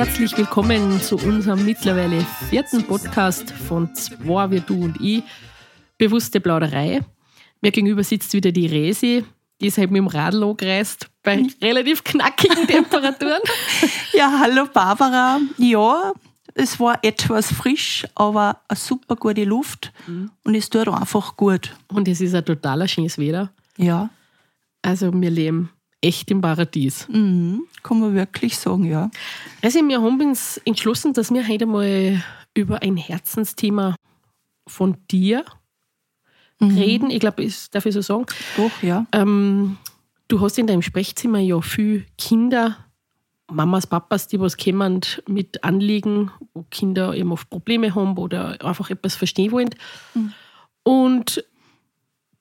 herzlich willkommen zu unserem mittlerweile vierten Podcast von Zwei, wir, du und ich. Bewusste Plauderei. Mir gegenüber sitzt wieder die Resi, die ist halt mit dem Radl angereist bei relativ knackigen Temperaturen. Ja, hallo Barbara. Ja, es war etwas frisch, aber eine super gute Luft und es tut einfach gut. Und es ist ein totaler schönes Wetter. Ja, Also wir leben echt im Paradies. mhm. kann man wirklich sagen, ja. Also wir haben uns entschlossen, dass wir heute mal über ein Herzensthema von dir reden. Ich glaube, ich darf ich so sagen. Doch, ja. Ähm, du hast in deinem Sprechzimmer ja viele Kinder, Mamas, Papas, die was kommen mit Anliegen, wo Kinder eben oft Probleme haben oder einfach etwas verstehen wollen. Und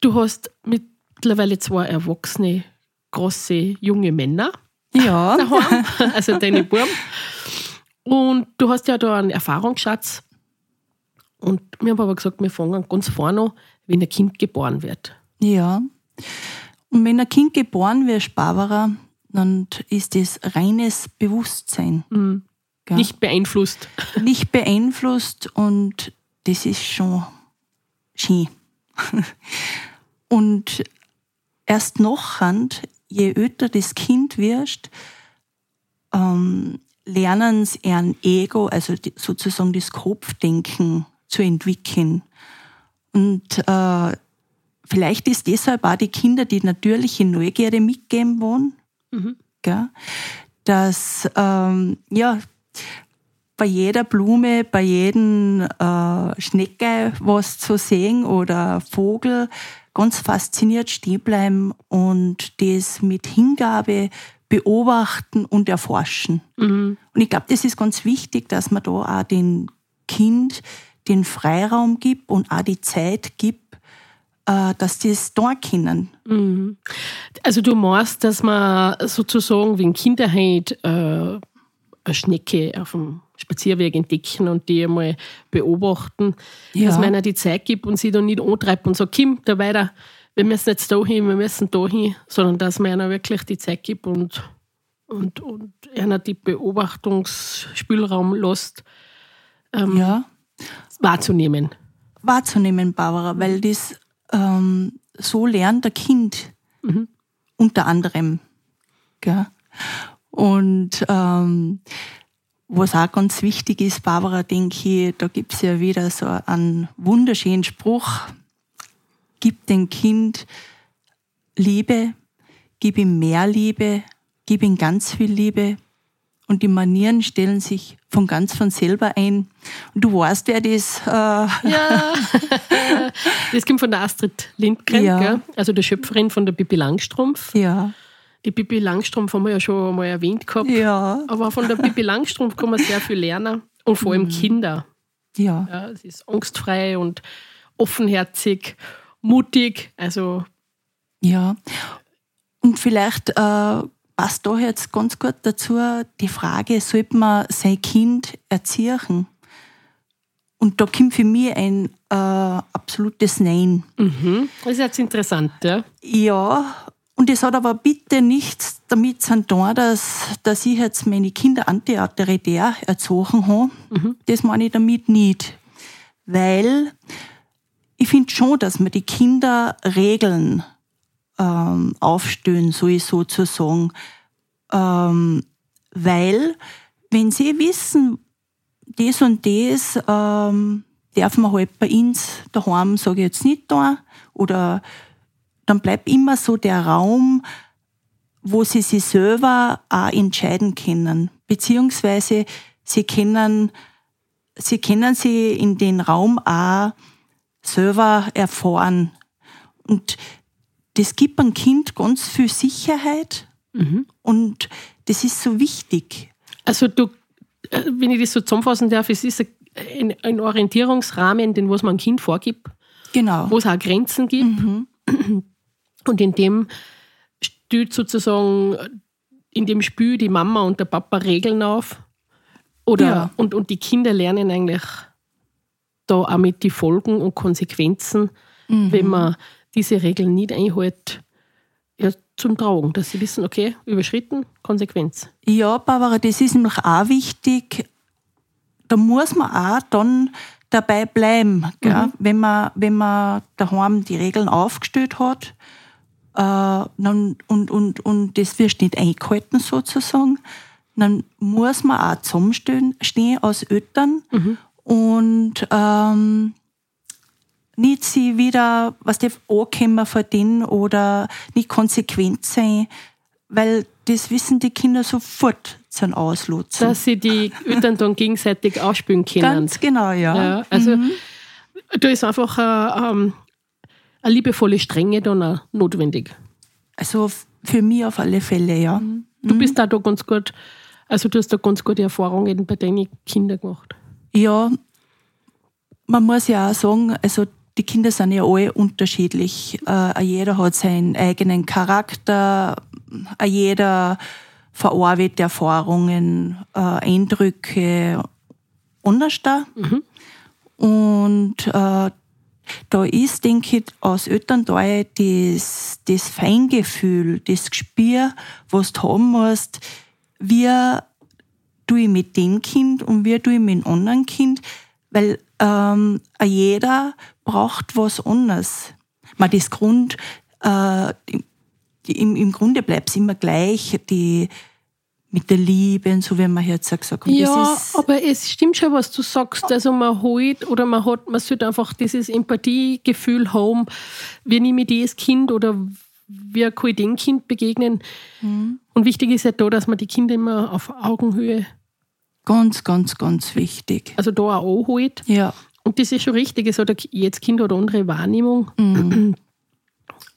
du hast mittlerweile zwei erwachsene, große, junge Männer Ja, daheim, also deine Buben. Und du hast ja da einen Erfahrungsschatz. Und wir haben aber gesagt, wir fangen ganz vorne an, wenn ein Kind geboren wird. ja. Und wenn ein Kind geboren wird, Barbara, dann ist das reines Bewusstsein. Gell? Nicht beeinflusst. nicht beeinflusst und das ist schon schön. und erst nachher, je älter das Kind wirst, ähm, lernen sie ein Ego, also die, sozusagen das Kopfdenken zu entwickeln. Und äh, vielleicht ist deshalb auch die Kinder die natürliche Neugierde mitgeben wollen, gell? dass ähm, ja, bei jeder Blume, bei jedem äh, Schnecke was zu sehen oder Vogel ganz fasziniert stehen bleiben und das mit Hingabe beobachten und erforschen. Und ich glaube, das ist ganz wichtig, dass man da auch den Kind den Freiraum gibt und auch die Zeit gibt, äh, dass die es da können. Also du meinst, dass man sozusagen wie in Kinderheit äh, eine Schnecke auf dem Spazierweg entdecken und die einmal beobachten, Ja. dass man einer die Zeit gibt und sie dann nicht antreibt und sagt, Kim, da weiter, wir müssen jetzt da hin, wir müssen da hin, sondern dass man einer wirklich die Zeit gibt und, und, und einer die Beobachtungsspielraum lässt, ähm, Ja. wahrzunehmen. wahrzunehmen, Barbara, weil das ähm, so lernt der Kind unter anderem. Gell? Und ähm, was auch ganz wichtig ist, Barbara, denke ich, da gibt es ja wieder so einen wunderschönen Spruch, gib dem Kind Liebe, gib ihm mehr Liebe, gib ihm ganz viel Liebe und die Manieren stellen sich von ganz von selber ein. Und du weißt, wer das äh, Ja. das kommt von der Astrid Lindgren, Ja. gell? also der Schöpferin von der Pippi Langstrumpf. ja. Die Pippi Langstrumpf haben wir ja schon mal erwähnt gehabt. Ja, Aber von der Pippi Langstrumpf kann man sehr viel lernen. Und vor allem Kinder. ja, Ja, sie ist angstfrei und offenherzig, mutig. Also, ja. Und vielleicht äh, passt da jetzt ganz gut dazu die Frage, sollte man sein Kind erziehen? Und da kommt für mich ein äh, absolutes Nein. mhm. das ist jetzt interessant. Ja? Ja, und es hat aber bitte nichts damit zu tun, dass, dass ich jetzt meine Kinder antiautoritär erzogen habe. Das meine ich damit nicht. Weil ich finde schon, dass man die Kinder Regeln ähm, aufstellen, so ist sozusagen. Ähm, weil, wenn sie wissen, das und das ähm, darf man halt bei uns daheim, sage ich jetzt nicht da, oder dann bleibt immer so der Raum, wo sie sich selber auch entscheiden können. Beziehungsweise sie können, sie können sie in den Raum auch selber erfahren. Und das gibt einem Kind ganz viel Sicherheit und das ist so wichtig. Also, du, äh, wenn ich das so zusammenfassen darf, es ist ein, ein Orientierungsrahmen, den was man einem Kind vorgibt, Genau. wo es auch Grenzen gibt. Und in dem stellt sozusagen, in dem Spiel die Mama und der Papa Regeln auf. Oder, Ja. und, und die Kinder lernen eigentlich da auch mit die Folgen und Konsequenzen, wenn man diese Regeln nicht einhält, ja, zum Tragen, dass sie wissen, okay, überschritten, Konsequenz. Ja, Barbara, das ist nämlich auch wichtig. Da muss man auch dann dabei bleiben. Gell? Wenn, man, wenn man daheim die Regeln aufgestellt hat und, und, und das wird nicht eingehalten sozusagen, dann muss man auch zusammenstehen stehen als Eltern und ähm, nicht sie wieder, was der ankommen von denen oder nicht konsequent sein, weil das wissen die Kinder sofort zum Auslotzen. Dass sie die Eltern dann gegenseitig ausspülen können. Ganz genau, ja. Ja, also da ist einfach eine, ähm, eine liebevolle Strenge dann auch notwendig. Also für mich auf alle Fälle, ja. Du bist da, ganz gut, also du hast da ganz gute Erfahrungen bei deinen Kindern gemacht. Ja, man muss ja auch sagen, also die Kinder sind ja alle unterschiedlich. Äh, jeder hat seinen eigenen Charakter, äh, jeder verarbeitet Erfahrungen, äh, Eindrücke anders da. Und äh, da ist, denke ich, aus Elternteil das, das Feingefühl, das Gespür, was du haben musst, wie tue ich mit dem Kind und wie tue ich mit dem anderen Kind, weil ähm, jeder braucht was anderes. Man, das Grund, äh, im, im Grunde bleibt es immer gleich, die mit der Liebe und so, wie man jetzt gesagt hat. Ja, aber es stimmt schon, was du sagst. Also man holt oder man hat, man sollte einfach dieses Empathiegefühl haben, wie nehme ich das Kind oder wie kann ich dem Kind begegnen. Und wichtig ist ja da, dass man die Kinder immer auf Augenhöhe, ganz, ganz, ganz wichtig. also da auch anholt. Ja. Und das ist schon richtig, es hat jedes Kind hat eine andere Wahrnehmung.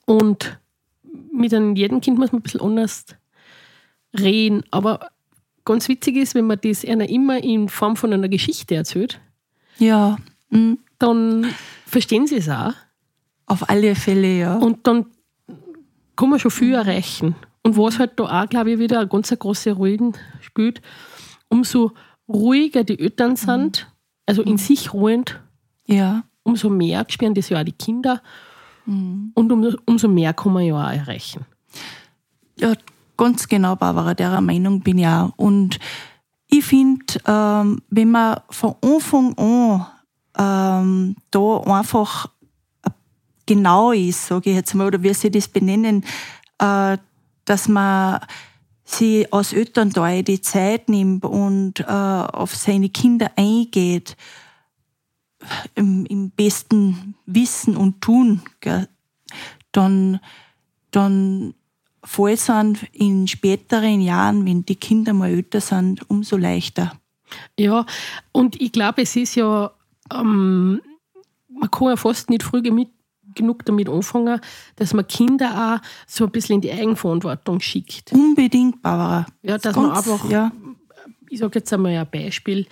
Und mit einem jedem Kind muss man ein bisschen anders reden. Aber ganz witzig ist, wenn man das einer immer in Form von einer Geschichte erzählt, Ja, mhm. dann verstehen sie es auch. auf alle Fälle, ja. Und dann kann man schon viel erreichen. Und was halt da auch, glaube ich, wieder eine ganz große Rolle spielt, umso ruhiger die Eltern sind, also in sich ruhend, ja. umso mehr spüren das ja auch die Kinder und umso, umso mehr kann man ja auch erreichen. Ja, ganz genau, Barbara, der Meinung bin ich auch. Und ich finde, ähm, wenn man von Anfang an ähm, da einfach genau ist, sage ich jetzt mal, oder wie sie das benennen, äh, dass man sie als Elternteil die Zeit nimmt und äh, auf seine Kinder eingeht, im, im besten Wissen und Tun, gell, dann, dann es an in späteren Jahren, wenn die Kinder mal älter sind, umso leichter. Ja, und ich glaube, es ist ja, ähm, man kann ja fast nicht früh gemit, genug damit anfangen, dass man Kinder auch so ein bisschen in die Eigenverantwortung schickt. Unbedingt, Barbara. Ja, dass man Ganz- einfach, Ja, ich sage jetzt einmal ein Beispiel.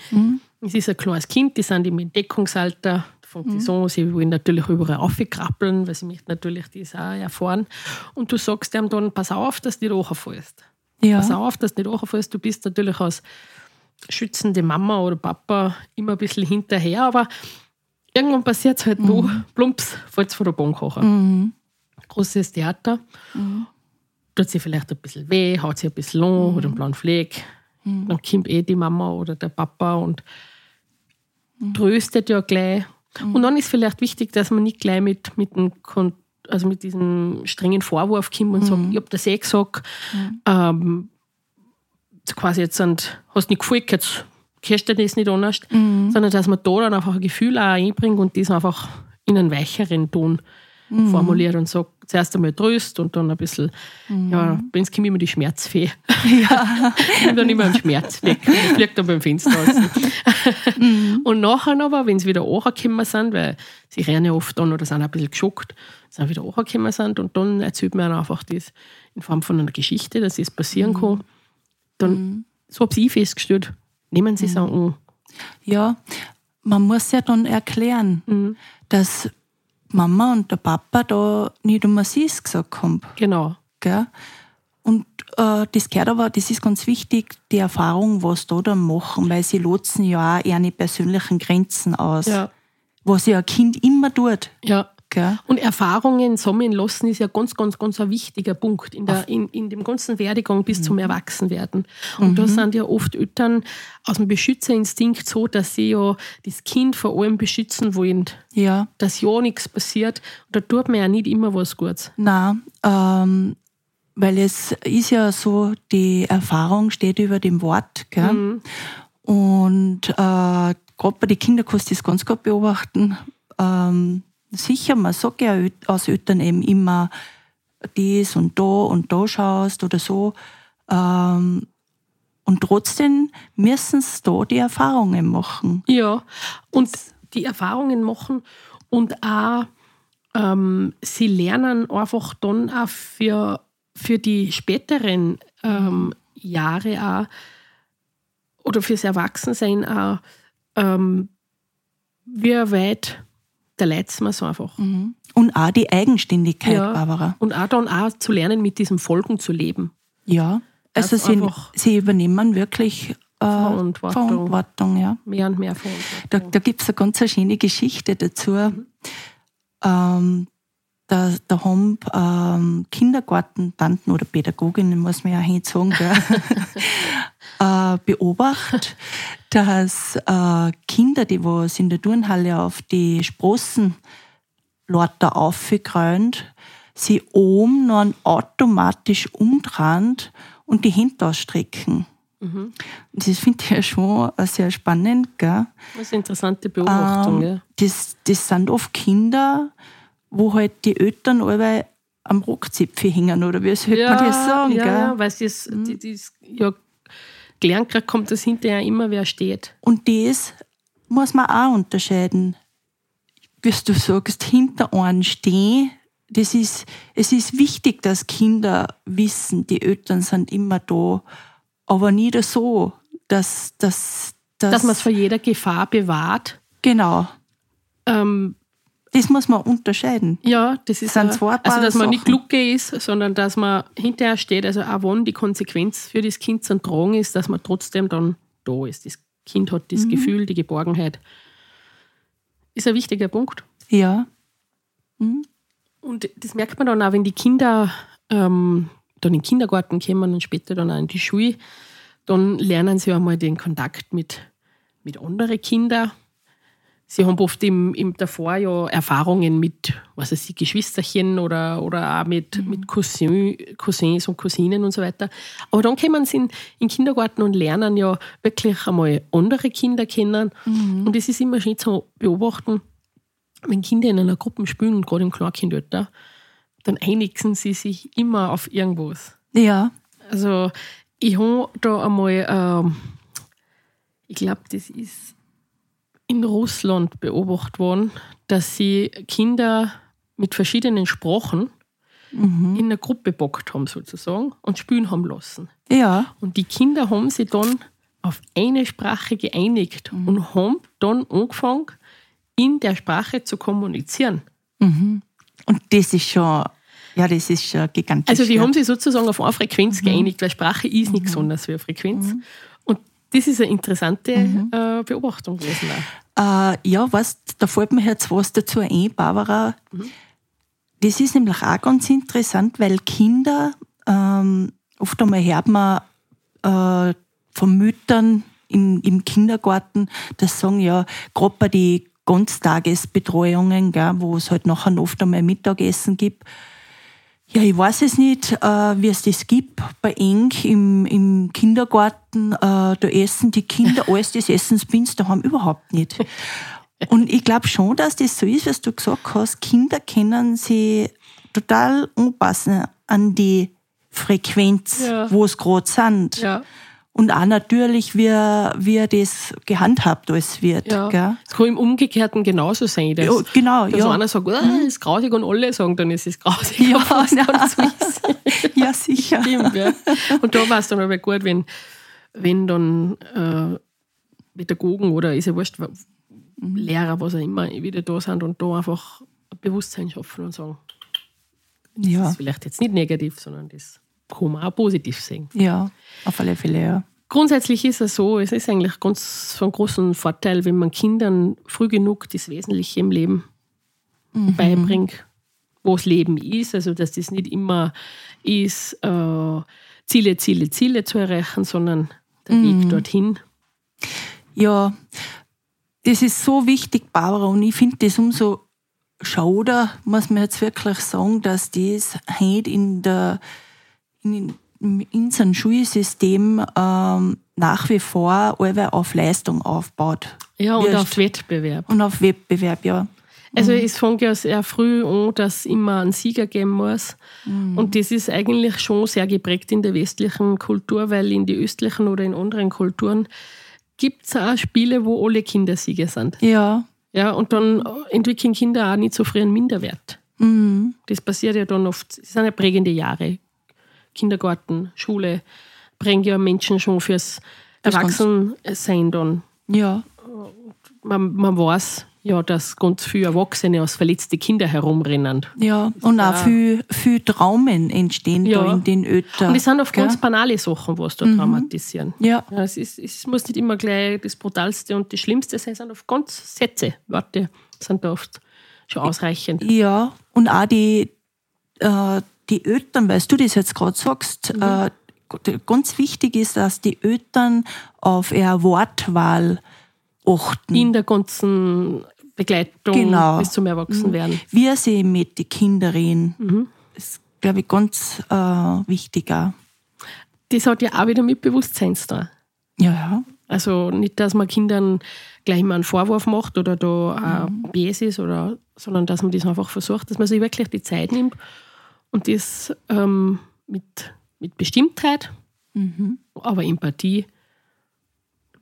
Es ist ein kleines Kind, die sind im Entdeckungsalter, da fängt es an, sie wollen natürlich überall aufkrabbeln, weil sie möchten natürlich das auch erfahren. Und du sagst dem dann, pass auf, dass du nicht runterfällst. Pass ja, auf, dass du nicht runterfällst. Du bist natürlich als schützende Mama oder Papa immer ein bisschen hinterher, aber irgendwann passiert es halt noch, plumps, fällt von der Bank hoch. Großes Theater. Tut sie vielleicht ein bisschen weh, haut sie ein bisschen an, hat einen blauen Fleck. Dann kommt eh die Mama oder der Papa und tröstet ja gleich. Und dann ist vielleicht wichtig, dass man nicht gleich mit, mit, dem, also mit diesem strengen Vorwurf kommt und sagt, ich hab das eh gesagt, ähm, so quasi jetzt sind, hast nicht gefolgt, jetzt kannst du das nicht anders, sondern dass man da dann einfach ein Gefühl auch einbringt und das einfach in einen weicheren Ton formuliert und sagt, zuerst einmal tröst und dann ein bisschen, ja, bei uns kommt immer die Schmerzfee. Ja. Nimm dann immer einen Schmerz weg. und Fliegt dann beim Fenster aus. Und nachher aber, wenn sie wieder angekommen sind, weil sie rennen ja oft an oder sind ein bisschen geschockt, sind wieder angekommen sind und dann erzählt man einfach das in Form von einer Geschichte, dass es passieren kann. Dann, so habe ich festgestellt, nehmen sie es auch an. ja. Man muss ja dann erklären, dass Mama und der Papa da nicht um sie gesagt haben. Genau. Gell? Und äh, das gehört aber, das ist ganz wichtig, die Erfahrung, was da dann machen, weil sie lotzen ja auch ihre persönlichen Grenzen aus. Ja. was ja ein Kind immer tut. Ja. Gell? Und Erfahrungen sammeln lassen ist ja ganz, ganz, ganz ein wichtiger Punkt in, der, in, in dem ganzen Werdegang bis zum Erwachsenwerden. Und da sind ja oft Eltern aus dem Beschützerinstinkt so, dass sie ja das Kind vor allem beschützen wollen, Ja. dass ja nichts passiert. Und da tut man ja nicht immer was Gutes. Na, ähm, weil es ist ja so, die Erfahrung steht über dem Wort. Gell? Und äh, gerade bei den Kindern kannst du das ganz gut beobachten. Ähm, sicher, man sagt ja als Eltern eben immer das und da und da schaust oder so. Ähm, und trotzdem müssen sie da die Erfahrungen machen. Ja, und die Erfahrungen machen und auch ähm, sie lernen einfach dann auch für, für die späteren ähm, Jahre auch oder fürs Erwachsensein auch, ähm, wie weit da leidet man so einfach. Und auch die Eigenständigkeit, Ja. Barbara. Und auch dann auch zu lernen, mit diesen Folgen zu leben. Ja, also sie, sie übernehmen wirklich äh, Verantwortung. Verantwortung, ja. Mehr und mehr Verantwortung. Da, da gibt es eine ganz schöne Geschichte dazu. Ähm, da, da haben ähm, Kindergartentanten oder Pädagoginnen, muss man ja gell, äh, beobachtet, dass äh, Kinder, die was in der Turnhalle auf die Sprossen lauter aufgeräumt, sie oben dann automatisch umdrehen und die Hände ausstrecken. Und Das finde ich ja schon sehr spannend. Gell? Das ist eine interessante Beobachtung. Ähm, ja. das, das sind oft Kinder, wo halt die Eltern alle am Rockzipfel hängen, oder wie sollte man das sagen? ja, gell? ja, weil sie es, die, die, es- ja, gelernt gekriegt kommt, dass hinterher immer wer steht. Und das muss man auch unterscheiden. Wie du sagst, hinter einem stehen, das ist, es ist wichtig, dass Kinder wissen, die Eltern sind immer da, aber nie so, dass, dass, dass, Dass man es vor jeder Gefahr bewahrt. genau, Ähm, das muss man unterscheiden. ja, das ist sind ein- also dass man nicht. Glucke ist, sondern dass man hinterher steht. Also auch wenn die Konsequenz für das Kind zu tragen ist, dass man trotzdem dann da ist. Das Kind hat Mhm. das Gefühl, die Geborgenheit. Ist ein wichtiger Punkt. Ja, Und das merkt man dann auch, wenn die Kinder ähm, dann in den Kindergarten kommen und später dann auch in die Schule, dann lernen sie einmal den Kontakt mit, mit anderen Kindern. Sie haben oft im, im davor ja Erfahrungen mit, was weiß ich, Geschwisterchen oder, oder auch mit, mit Cousin, Cousins und Cousinen und so weiter. Aber dann kommen sie in, in Kindergarten und lernen ja wirklich einmal andere Kinder kennen. Und es ist immer schön zu beobachten, wenn Kinder in einer Gruppe spielen, gerade im Kleinkindalter, dann einigen sie sich immer auf irgendwas. ja, Also ich habe da einmal, ähm, ich glaube, das ist in Russland beobachtet worden, dass sie Kinder mit verschiedenen Sprachen in einer Gruppe bockt haben sozusagen und spielen haben lassen. ja, Und die Kinder haben sich dann auf eine Sprache geeinigt und haben dann angefangen, in der Sprache zu kommunizieren. und das ist schon, ja, das ist schon gigantisch. Also die ja. haben sich sozusagen auf eine Frequenz geeinigt, weil Sprache ist nichts anderes wie eine Frequenz. Das ist eine interessante äh, Beobachtung gewesen. Äh, ja, was, da fällt mir jetzt was dazu ein, Barbara. Das ist nämlich auch ganz interessant, weil Kinder, ähm, oft einmal hört man äh, von Müttern im, im Kindergarten, das sagen ja, gerade bei den Ganztagesbetreuungen, gell, wo es halt nachher oft einmal Mittagessen gibt, ja, ich weiß es nicht, äh, wie es das gibt bei Eng im, im Kindergarten. Äh, da essen die Kinder alles, das essen sie bei uns daheim überhaupt nicht. Und ich glaube schon, dass das so ist, was du gesagt hast. Kinder können sie total anpassen an die Frequenz, Ja. wo es gerade sind. Ja, Und auch natürlich, wie, wie das gehandhabt alles wird. ja. Gell? Es kann im Umgekehrten genauso sein, dass, Ja, genau, dass ja. einer sagt, oh, das ist grausig und alle sagen, dann ist es grausig. Ja, es. Ja, sicher. Stimmt, ja. Und da war es dann aber gut, wenn, wenn dann äh, Pädagogen oder ist ja wurscht, Lehrer, was auch immer, wieder da sind und da einfach ein Bewusstsein schaffen und sagen, das Ja, ist vielleicht jetzt nicht negativ, sondern das kann man auch positiv sehen. ja, auf alle Fälle, ja. Grundsätzlich ist es so, es ist eigentlich ganz von großem Vorteil, wenn man Kindern früh genug das Wesentliche im Leben beibringt, wo das Leben ist. Also, dass das nicht immer ist, äh, Ziele, Ziele, Ziele zu erreichen, sondern der Weg dorthin. Ja, das ist so wichtig, Barbara, und ich finde das umso schade, muss man jetzt wirklich sagen, dass das heute in der in, in unserem Schulsystem ähm, nach wie vor allweil auf Leistung aufbaut. Ja, und auf Wettbewerb. Und auf Wettbewerb, ja. Also es fängt ja sehr früh an, dass es immer einen Sieger geben muss. Und das ist eigentlich schon sehr geprägt in der westlichen Kultur, weil in die östlichen oder in anderen Kulturen gibt es auch Spiele, wo alle Kinder Sieger sind. Ja, Ja, und dann entwickeln Kinder auch nicht so früh einen Minderwert. mhm. Das passiert ja dann oft, das sind ja prägende Jahre. Kindergarten, Schule prägen ja Menschen schon fürs Erwachsensein dann. ja, Man, man weiß ja, dass ganz viele Erwachsene als verletzte Kinder herumrennen. ja. Und auch Ja. viel, viel Traumen entstehen da Ja. in den Ötern. Und das sind oft ganz banale Sachen, was da traumatisieren. Ja, Ja, es, ist, es muss nicht immer gleich das Brutalste und das Schlimmste sein, sondern oft ganz Sätze, Worte sind da oft schon ausreichend. Ja, und auch die, äh, die Eltern, weil du das jetzt gerade sagst, Mhm. äh, ganz wichtig ist, dass die Eltern auf ihre Wortwahl achten. In der ganzen Begleitung Genau. bis zum Erwachsenwerden. Wie sie mit den Kindern reden, Mhm. ist, glaube ich, ganz äh, wichtig auch. Das hat ja auch wieder mit Bewusstseins da. Ja, ja. Also nicht, dass man Kindern gleich mal einen Vorwurf macht oder da Mhm. bes ist, oder, sondern dass man das einfach versucht, dass man sich wirklich die Zeit nimmt und das ähm, mit, mit Bestimmtheit, Mhm. aber Empathie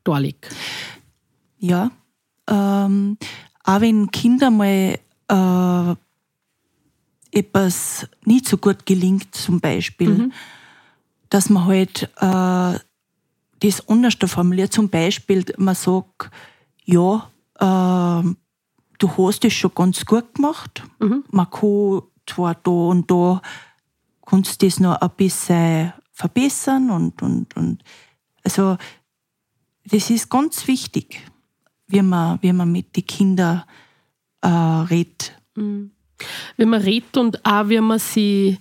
darlegt. Ja. Ähm, auch wenn Kinder mal äh, etwas nicht so gut gelingt, zum Beispiel, dass man halt äh, das anders formuliert. Zum Beispiel, man sagt, ja, äh, du hast es schon ganz gut gemacht. Man kann zwar da und da kannst das noch ein bisschen verbessern und, und, und also das ist ganz wichtig, wie man, wie man mit den Kindern äh, redet. Wenn man redet und auch wie man sie,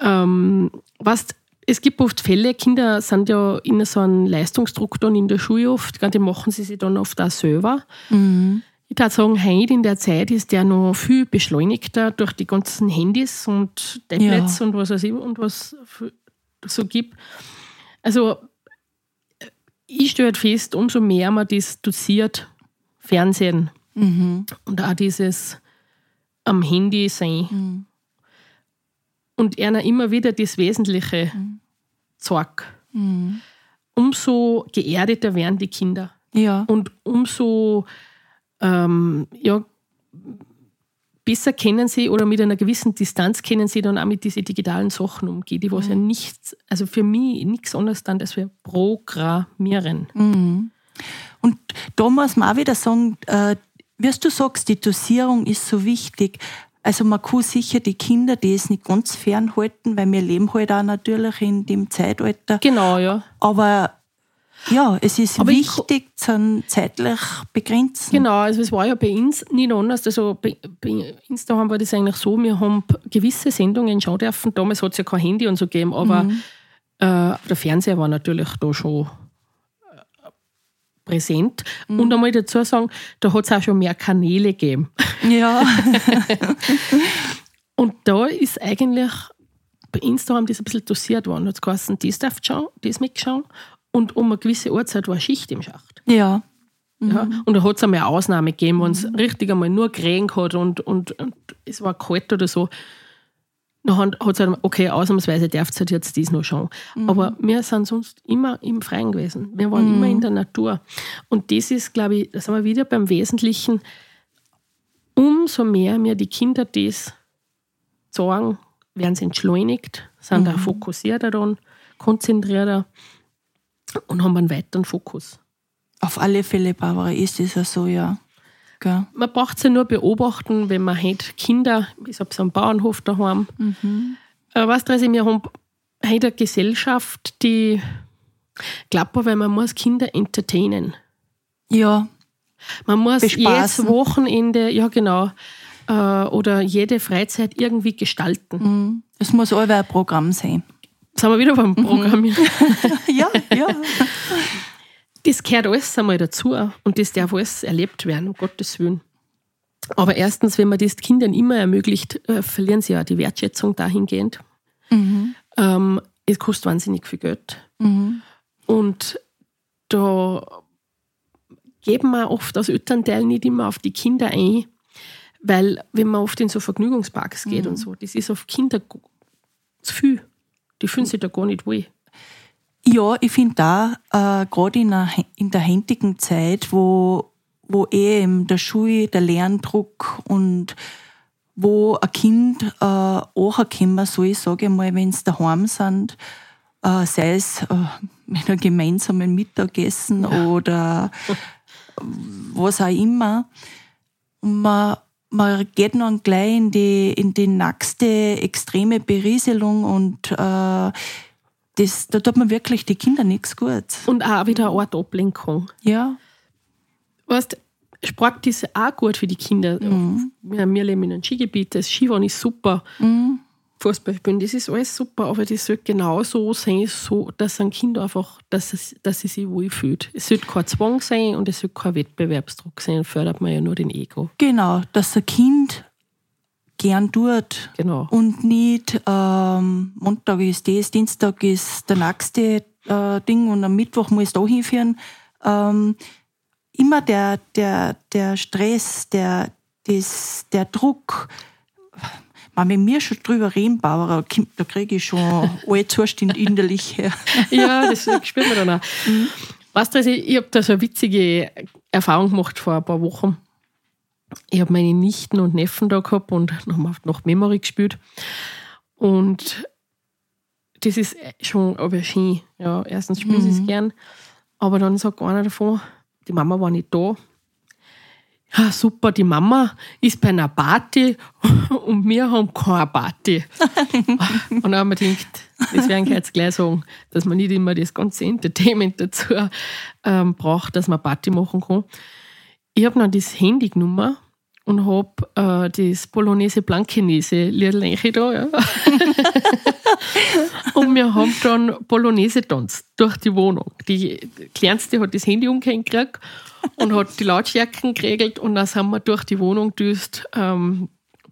ähm, weißt, es gibt oft Fälle, Kinder sind ja in so einem Leistungsdruck dann in der Schule oft, die machen sie sich dann oft auch selber. Ich würde sagen, heute in der Zeit ist der noch viel beschleunigter durch die ganzen Handys und Tablets und was weiß ich und was so gibt. Also ich stelle halt fest, umso mehr man das dosiert, Fernsehen und auch dieses am Handy sein. Und einer immer wieder das Wesentliche zeigt, umso geerdeter werden die Kinder. Ja, und umso ähm, ja, besser kennen sie oder mit einer gewissen Distanz kennen sie dann auch mit diesen digitalen Sachen umgehen, die was ja nichts, also für mich nichts anderes dann, als wir programmieren. und da muss man auch wieder sagen, äh, wie du sagst, die Dosierung ist so wichtig. Also man kann sicher die Kinder das nicht ganz fernhalten, weil wir leben halt auch natürlich in dem Zeitalter. Genau, ja. Aber ja, es ist Aber ich- wichtig, zu zeitlich begrenzen. Genau, also es war ja bei uns nicht anders. Also bei, bei uns daheim war das eigentlich so, wir haben gewisse Sendungen schauen dürfen. Damals hat es ja kein Handy und so gegeben, aber äh, der Fernseher war natürlich da schon äh, präsent. Und einmal dazu sagen, da hat es auch schon mehr Kanäle gegeben. Ja, Und da ist eigentlich bei daheim das ein bisschen dosiert worden. Da hat es geheißen, das darf schauen, das mitgeschauen. Und um eine gewisse Uhrzeit war Schicht im Schacht. ja, Ja? Und da hat es einmal eine Ausnahme gegeben, wenn es richtig einmal nur geregnet hat und, und, und es war kalt oder so. Dann hat es halt, okay, ausnahmsweise darf es halt jetzt dies noch schauen. Aber wir sind sonst immer im Freien gewesen. Wir waren immer in der Natur. Und das ist, glaube ich, da sind wir wieder beim Wesentlichen. Umso mehr mir die Kinder das sagen, werden sie entschleunigt, sind auch fokussierter dann, konzentrierter und haben einen weiteren Fokus. auf alle Fälle, Barbara, ist es ja so, ja. Gell? Man braucht sie nur beobachten, wenn man halt Kinder, ich habe so einen Bauernhof daheim. Äh, weißt du, also wir haben heute eine Gesellschaft, die Glaube weil man muss Kinder entertainen. Ja, Man muss Bespaßen. jedes Wochenende, ja genau, äh, oder jede Freizeit irgendwie gestalten. es muss allweil ein Programm sein. Sind wir wieder beim Programm. ja, ja. Das gehört alles einmal dazu und das darf alles erlebt werden, um Gottes Willen. Aber erstens, wenn man das Kindern immer ermöglicht, äh, verlieren sie ja die Wertschätzung dahingehend. Ähm, es kostet wahnsinnig viel Geld. Und da geben wir oft als Elternteil nicht immer auf die Kinder ein, weil wenn man oft in so Vergnügungsparks geht und so, das ist auf Kinder zu viel. Die fühlen sich da gar nicht wohl. Ja, ich finde da, äh, gerade in, der- in der heutigen Zeit, wo, wo eh im der Schule der Lerndruck und wo ein Kind äh, ankommen soll, sage ich mal, wenn sie daheim sind, äh, sei es äh, mit einem gemeinsamen Mittagessen oder was auch immer. Und man, man geht dann gleich in die, in die nächste extreme Berieselung und äh, das, da tut man wirklich die Kinder nichts gut. Und auch wieder eine Art Ablenkung. Ja. Weißt, Sport ist auch gut für die Kinder. Wir, wir leben in einem Skigebiet, das Skifahren ist super. Fußball spielen, das ist alles super, aber das sollte genauso sein, so, dass ein Kind einfach, dass es, dass es sich wohlfühlt. Es sollte kein Zwang sein und es sollte kein Wettbewerbsdruck sein, fördert man ja nur den Ego. Genau, dass ein Kind gern tut Genau. und nicht ähm, Montag ist das, Dienstag ist der nächste äh, Ding und am Mittwoch muss ich da hinführen. Ähm, immer der, der, der Stress, der, das, der Druck, wenn wir mir schon drüber reden, Bauer, da kriege ich schon alle Zustände innerlich her. Ja, das spürt man dann auch. Weißt du, also ich habe da so eine witzige Erfahrung gemacht vor ein paar Wochen. Ich habe meine Nichten und Neffen da gehabt und haben noch Memory gespielt. Und das ist schon aber schön. Ja, erstens spielen sie es gern, aber dann sagt einer davon, die Mama war nicht da. Ja, super, die Mama ist bei einer Party und wir haben keine Party. und dann haben wir gedacht, das werden wir jetzt gleich sagen, dass man nicht immer das ganze Entertainment dazu ähm, braucht, dass man Party machen kann. Ich habe dann das Handy genommen und habe äh, das Bolognese Blankenese Liedl da. Ja. und wir haben dann Bolognese tanzt durch die Wohnung. Die Kleinste hat das Handy umgehängt gekriegt und hat die Lautstärken geregelt und dann sind wir durch die Wohnung düst ähm,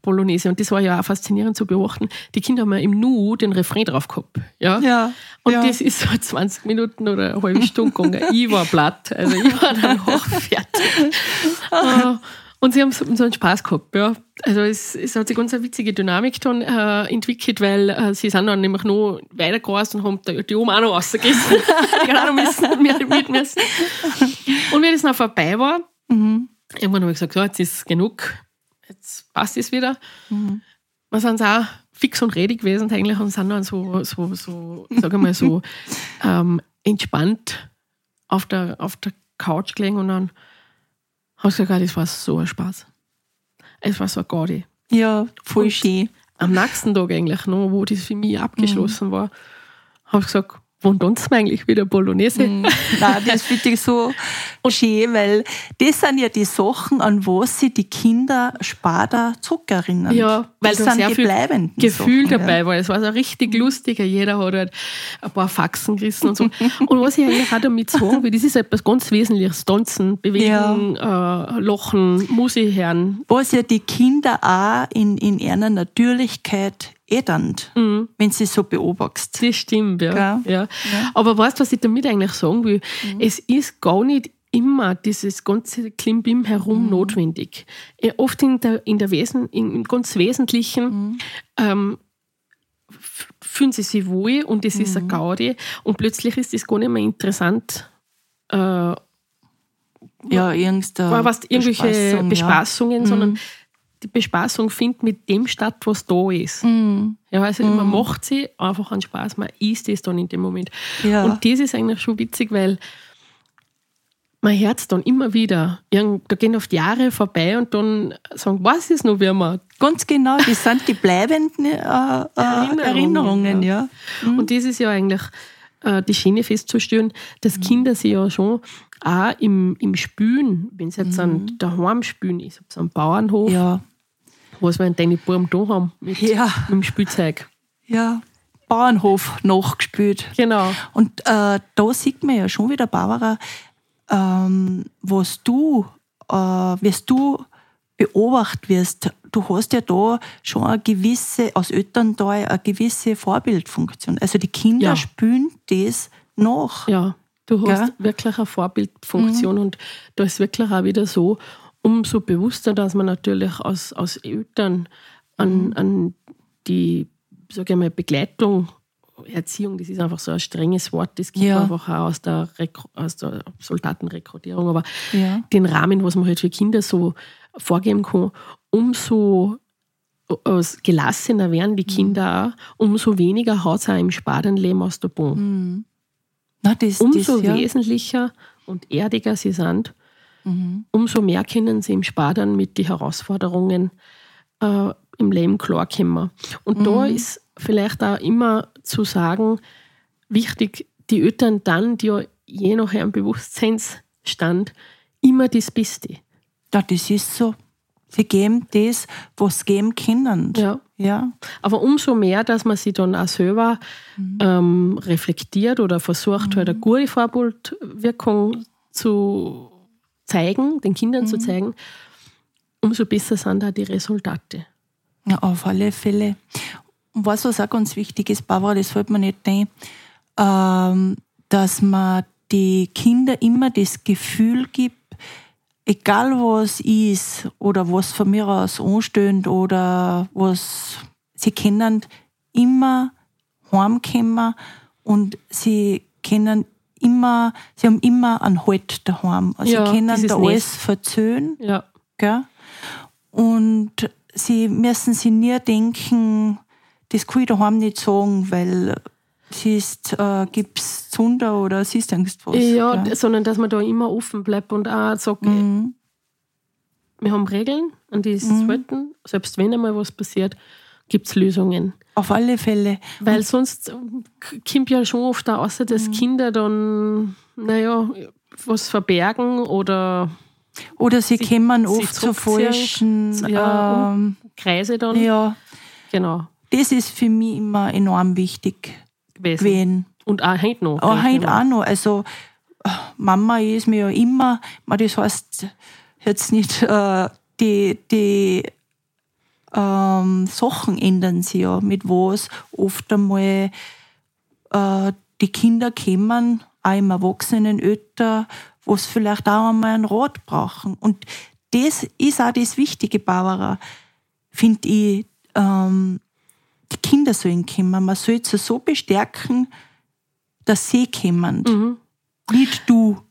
Bolognese. Und das war ja auch faszinierend zu beobachten. Die Kinder haben ja im Nu den Refrain drauf gehabt. Ja. Ja, Und ja. das ist so 20 Minuten oder eine halbe Stunde gegangen. ich war platt. Also ich war dann auch fertig. Äh, Und sie haben so einen Spaß gehabt. Ja. Also es, es hat sich ganz eine witzige Dynamik dann äh, entwickelt, weil äh, sie sind dann nämlich noch weitergereist und haben die, die auch noch rausgegessen. die haben auch noch müssen, mit, mit müssen. Und wie das dann vorbei war, irgendwann habe ich gesagt, so, jetzt ist genug, jetzt passt es wieder. Wir sind auch fix und ready gewesen eigentlich und sind dann so, so, so sag ich mal, so ähm, entspannt auf der, auf der Couch gelegen und dann habe ich gesagt, das war so ein Spaß. Es war so Gaudi. ja, voll Und- schön. Am nächsten Tag eigentlich, noch, wo das für mich abgeschlossen war, habe ich gesagt, wann tanzen wir eigentlich wieder Bolognese? Nein, das finde ich so schön, weil das sind ja die Sachen, an was sich die Kinder später zurückerinnern. Ja, weil das da sind sehr die bleibenden Gefühl Sachen, dabei war. Es war so richtig lustig. Jeder hat halt ein paar Faxen gerissen und so. und was ich eigentlich auch damit sagen will, das ist etwas ganz Wesentliches. Tanzen, bewegen, äh, lachen, Musik hören. Was ja die Kinder auch in, in ihrer Natürlichkeit ädernd, wenn sie so beobachtest. Das stimmt, ja. Gell? ja. Aber weißt du, was ich damit eigentlich sagen will? Es ist gar nicht immer dieses ganze Klimbim herum notwendig. Äh, Oft in der, in der Wesen, in, im ganz Wesentlichen ähm, f- fühlen sie sich wohl und es ist eine Gaudi und plötzlich ist das gar nicht mehr interessant. Äh, Ja, irgendeine irgendwelche Bespaßung, Bespaßungen, sondern die Bespaßung findet mit dem statt, was da ist. Ja, also man macht sie einfach einen Spaß, man isst es dann in dem Moment. Ja. Und das ist eigentlich schon witzig, weil man hört es dann immer wieder. Da gehen oft Jahre vorbei und dann sagen, was ist noch, wie man. Ganz genau, das sind die bleibenden äh, äh, Erinnerungen, ja. Und das ist ja eigentlich äh, die Schiene festzustellen, dass Kinder sich ja schon auch im, im Spülen, wenn sie jetzt an daheim spülen, ist, so am Bauernhof, Ja, was wir in deine Buben da haben, mit, Ja. mit dem Spielzeug. ja. Bauernhof nachgespielt. Genau. Und äh, da sieht man ja schon wieder, Barbara, ähm, was du, äh, wirst du beobachtet wirst, du hast ja da schon eine gewisse, aus Elternteil, eine gewisse Vorbildfunktion. Also die Kinder Ja. spülen das nach. Ja, du hast Gell? wirklich eine Vorbildfunktion und da ist wirklich auch wieder so, umso bewusster, dass man natürlich als, als Eltern an, an die sag ich mal, Begleitung, Erziehung, das ist einfach so ein strenges Wort, das gibt Ja. einfach auch aus der, Rekru- aus der Soldatenrekrutierung, aber Ja. den Rahmen, was man halt für Kinder so vorgeben kann, umso äh, gelassener werden die Kinder auch, umso weniger hat es auch im Spadenleben aus der Bahn Na, das, umso das, ja. wesentlicher und erdiger sie sind, Mhm. umso mehr können sie im Spadern mit den Herausforderungen äh, im Leben klarkommen. Und da Mhm. ist vielleicht auch immer zu sagen, wichtig, die Eltern dann, die ja je nach ihrem Bewusstseinsstand immer das Beste. ja, das ist so. Sie geben das, was sie geben können. Ja. ja. Aber umso mehr, dass man sich dann auch selber ähm, reflektiert oder versucht, halt eine gute Vorbildwirkung zu zeigen, den Kindern zu zeigen, umso besser sind da die Resultate. Ja, auf alle Fälle. Und was, was auch ganz wichtig ist, Barbara, das fällt mir nicht ein, ähm, dass man die Kinder immer das Gefühl gibt, egal was ist oder was von mir aus ansteht oder was sie können, immer heimkommen und sie können immer, sie haben immer einen Halt daheim. Also Ja, sie können dieses da alles Nest. verzöhn. Ja, Gell? Und sie müssen sich nie denken, das kann ich daheim nicht sagen, weil siehst, äh, gibt es Zunder oder siehst irgendwas. ja gell? sondern dass man da immer offen bleibt und auch sagt, Mhm. wir haben Regeln, an die es halten. Selbst wenn einmal was passiert, gibt es Lösungen. Auf alle Fälle. Weil sonst kommt ja schon oft auch raus, Mhm. dass Kinder dann, naja, was verbergen oder Oder sie, kommen oft zu falschen. Ja, ähm, Kreise dann. ja, Genau. das ist für mich immer enorm wichtig Gewesen. gewesen. Und auch heute noch. Aber gleich heute auch noch. Also, Mama ist mir ja immer, das heißt jetzt nicht, äh, die, die ähm, Sachen ändern sich ja, mit was oft einmal äh, die Kinder kommen, auch im Erwachsenenalter, was vielleicht auch einmal einen Rat brauchen. Und das ist auch das Wichtige, Barbara, finde ich, ähm, die Kinder sollen kommen. Man soll sie so bestärken, dass sie kommen. Mhm.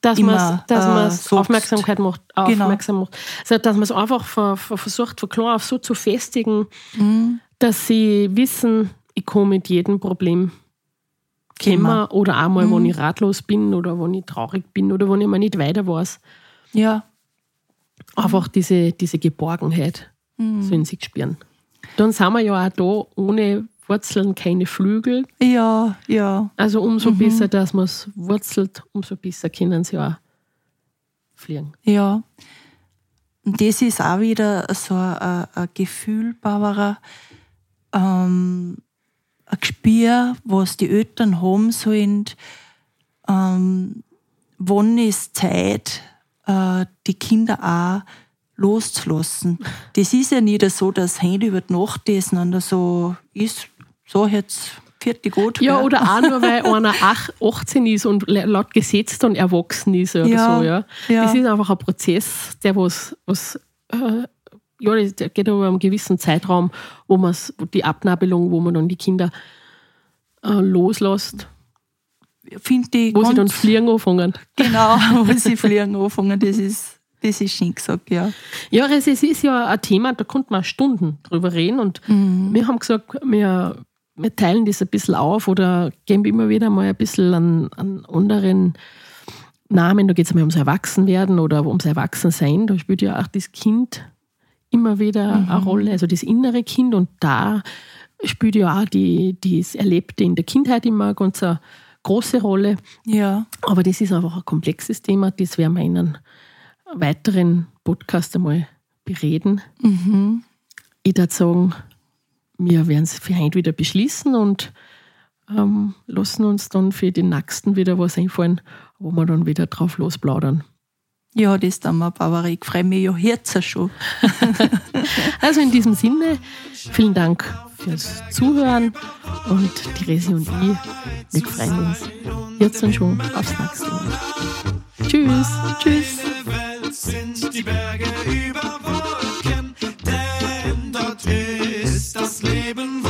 Dass immer man dass äh, man's sagst. Aufmerksamkeit macht, Genau. aufmerksam macht. Also, dass man es einfach ver, ver, versucht, von klein auf so zu festigen, Mhm. dass sie wissen, ich komme mit jedem Problem kommen oder auch mal, Mhm. wenn ich ratlos bin oder wenn ich traurig bin oder wenn ich mal nicht weiter weiß. Ja. Einfach diese, diese Geborgenheit Mhm. sollen sie spüren. Dann sind wir ja auch da ohne Wurzeln keine Flügel. Ja, ja. Also umso Mhm. besser, dass man es wurzelt, umso besser können sie auch fliegen. Ja. Und das ist auch wieder so ein, ein Gefühl, Barbara, ähm, ein Gespür, was die Eltern haben sollen, ähm, wann ist Zeit, äh, die Kinder auch loszulassen. Das ist ja nicht so, dass Handy über die Nacht ist, sondern so ist, so jetzt fertig gut. Ja, oder auch nur, weil einer ach- 18 ist und la- laut Gesetz dann erwachsen ist oder Ja, so. Ja. ja. Das ist einfach ein Prozess, der was, was äh, ja, der geht über einen gewissen Zeitraum, wo man die Abnabelung, wo man dann die Kinder äh, loslässt, Finde ich wo sie dann fliegen anfangen. Genau, wo sie fliegen anfangen, das ist, das ist schön gesagt, ja. Ja, es ist- es ist ja ein Thema, da konnte man Stunden drüber reden und wir haben gesagt, wir, wir teilen das ein bisschen auf oder geben immer wieder mal ein bisschen an, an anderen Namen. Da geht es einmal ums Erwachsenwerden oder ums Erwachsensein. Da spielt ja auch das Kind immer wieder eine Rolle, also das innere Kind und da spielt ja auch die, das Erlebte in der Kindheit immer eine ganz, eine große Rolle. Ja. Aber das ist einfach ein komplexes Thema. Das werden wir in einem weiteren Podcast einmal bereden. Ich würde sagen, wir werden es für heute wieder beschließen und ähm, lassen uns dann für den nächsten wieder was einfallen, wo wir dann wieder drauf losplaudern. Ja, das dann mal, Barbara. Ich freue mich ja jetzt schon. Also in diesem Sinne, vielen Dank fürs Zuhören und die Resi und ich, wir freuen uns jetzt und schon aufs nächste Mal. Tschüss. Tschüss. Ist